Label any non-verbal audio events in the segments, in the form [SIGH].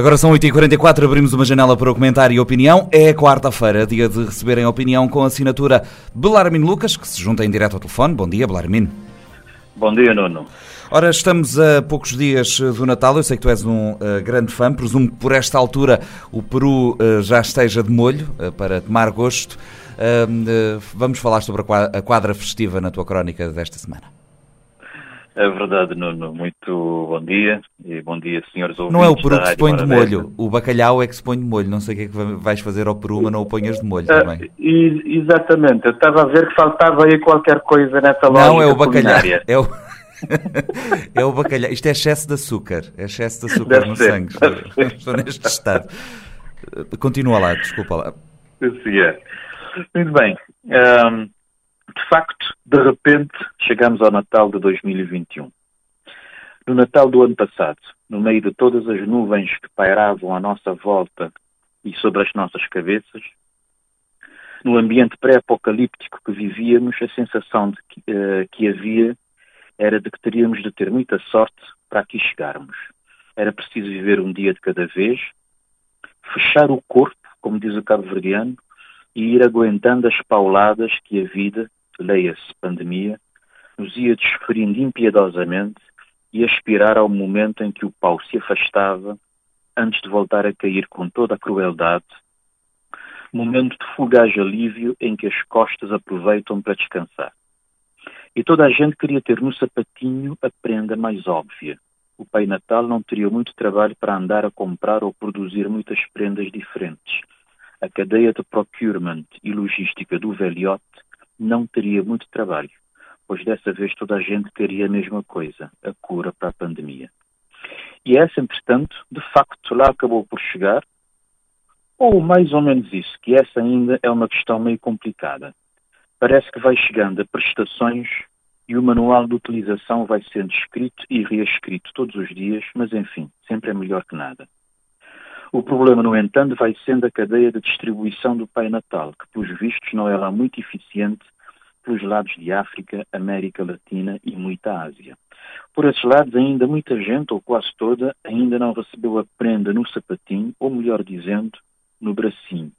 Agora são 8h44, abrimos uma janela para o comentário e opinião. É quarta-feira, dia de receberem opinião com a assinatura Belarmino Lucas, que se junta em direto ao telefone. Bom dia, Belarmino. Bom dia, Nuno. Ora, estamos a poucos dias do Natal. Eu sei que tu és um uh, grande fã. Presumo que por esta altura o Peru uh, já esteja de molho uh, para tomar gosto. vamos falar sobre a quadra festiva na tua crónica desta semana. É verdade, Nuno. Muito bom dia e bom dia, senhores ouvintes. Não é o peru que se põe de molho, o bacalhau é que se põe de molho. Não sei o que é que vais fazer ao peru, mas não o ponhas de molho uh, também. exatamente, eu estava a ver que faltava aí qualquer coisa nessa loja. Não, é o bacalhau. É o... [LAUGHS] é o bacalhau. Isto é excesso de açúcar. É excesso de açúcar deve no ser, sangue. Estou neste estado. Continua lá, desculpa lá. Sim, é. Muito bem. Um, de facto, de repente, chegamos ao Natal de 2021. No Natal do ano passado, no meio de todas as nuvens que pairavam à nossa volta e sobre as nossas cabeças, no ambiente pré-apocalíptico que vivíamos, a sensação que, uh, que havia era de que teríamos de ter muita sorte para aqui chegarmos. Era preciso viver um dia de cada vez, fechar o corpo, como diz o cabo-verdiano, e ir aguentando as pauladas que a vida, leia-se pandemia, nos ia desferindo impiedosamente e aspirar ao momento em que o pau se afastava antes de voltar a cair com toda a crueldade, momento de fugaz alívio em que as costas aproveitam para descansar. E toda a gente queria ter no sapatinho a prenda mais óbvia. O Pai Natal não teria muito trabalho para andar a comprar ou produzir muitas prendas diferentes. A cadeia de procurement e logística do velhote não teria muito trabalho, pois dessa vez toda a gente queria a mesma coisa, a cura para a pandemia. E essa, entretanto, de facto lá acabou por chegar, ou mais ou menos isso, que essa ainda é uma questão meio complicada. Parece que vai chegando a prestações e o manual de utilização vai sendo escrito e reescrito todos os dias, mas enfim, sempre é melhor que nada. O problema, no entanto, vai sendo a cadeia de distribuição do Pai Natal, que, pelos vistos, não é lá muito eficiente pelos lados de África, América Latina e muita Ásia. Por esses lados, ainda muita gente, ou quase toda, ainda não recebeu a prenda no sapatinho, ou melhor dizendo, no bracinho.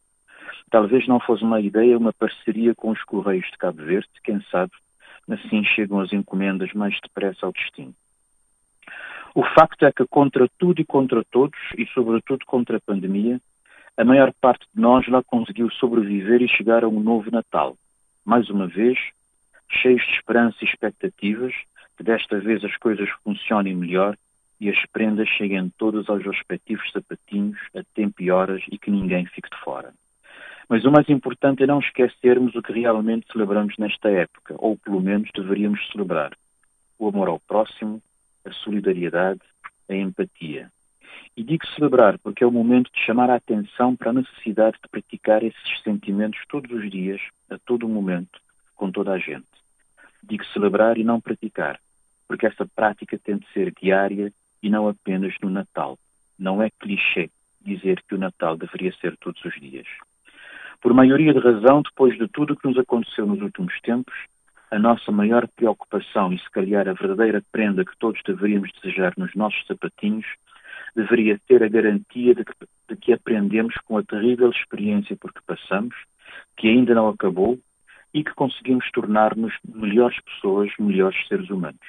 Talvez não fosse uma ideia uma parceria com os Correios de Cabo Verde, quem sabe, assim chegam as encomendas mais depressa ao destino. O facto é que, contra tudo e contra todos, e sobretudo contra a pandemia, a maior parte de nós lá conseguiu sobreviver e chegar a um novo Natal. Mais uma vez, cheios de esperança e expectativas que desta vez as coisas funcionem melhor e as prendas cheguem todas aos respectivos sapatinhos a tempo e horas e que ninguém fique de fora. Mas o mais importante é não esquecermos o que realmente celebramos nesta época, ou pelo menos deveríamos celebrar: o amor ao próximo, a solidariedade, a empatia. E digo celebrar porque é o momento de chamar a atenção para a necessidade de praticar esses sentimentos todos os dias, a todo momento, com toda a gente. Digo celebrar e não praticar, porque essa prática tem de ser diária e não apenas no Natal. Não é clichê dizer que o Natal deveria ser todos os dias. Por maioria de razão, depois de tudo o que nos aconteceu nos últimos tempos, a nossa maior preocupação e, se calhar, a verdadeira prenda que todos deveríamos desejar nos nossos sapatinhos deveria ter a garantia de que, de que aprendemos com a terrível experiência por que passamos, que ainda não acabou e que conseguimos tornar-nos melhores pessoas, melhores seres humanos.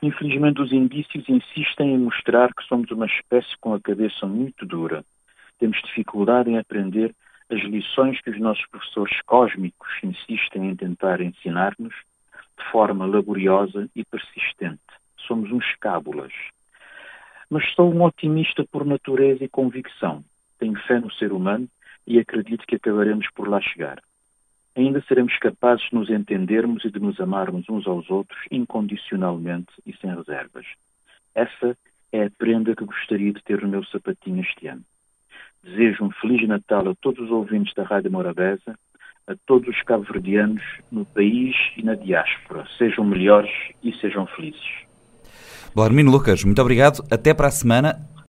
Infelizmente, os indícios insistem em mostrar que somos uma espécie com a cabeça muito dura. Temos dificuldade em aprender as lições que os nossos professores cósmicos insistem em tentar ensinar-nos de forma laboriosa e persistente. Somos uns cábulas. Mas sou um otimista por natureza e convicção. Tenho fé no ser humano e acredito que acabaremos por lá chegar. Ainda seremos capazes de nos entendermos e de nos amarmos uns aos outros incondicionalmente e sem reservas. Essa é a prenda que gostaria de ter no meu sapatinho este ano. Desejo um Feliz Natal a todos os ouvintes da Rádio Morabeza, a todos os cabo-verdianos no país e na diáspora. Sejam melhores e sejam felizes. Bom, Armino Lucas, muito obrigado. Até para a semana.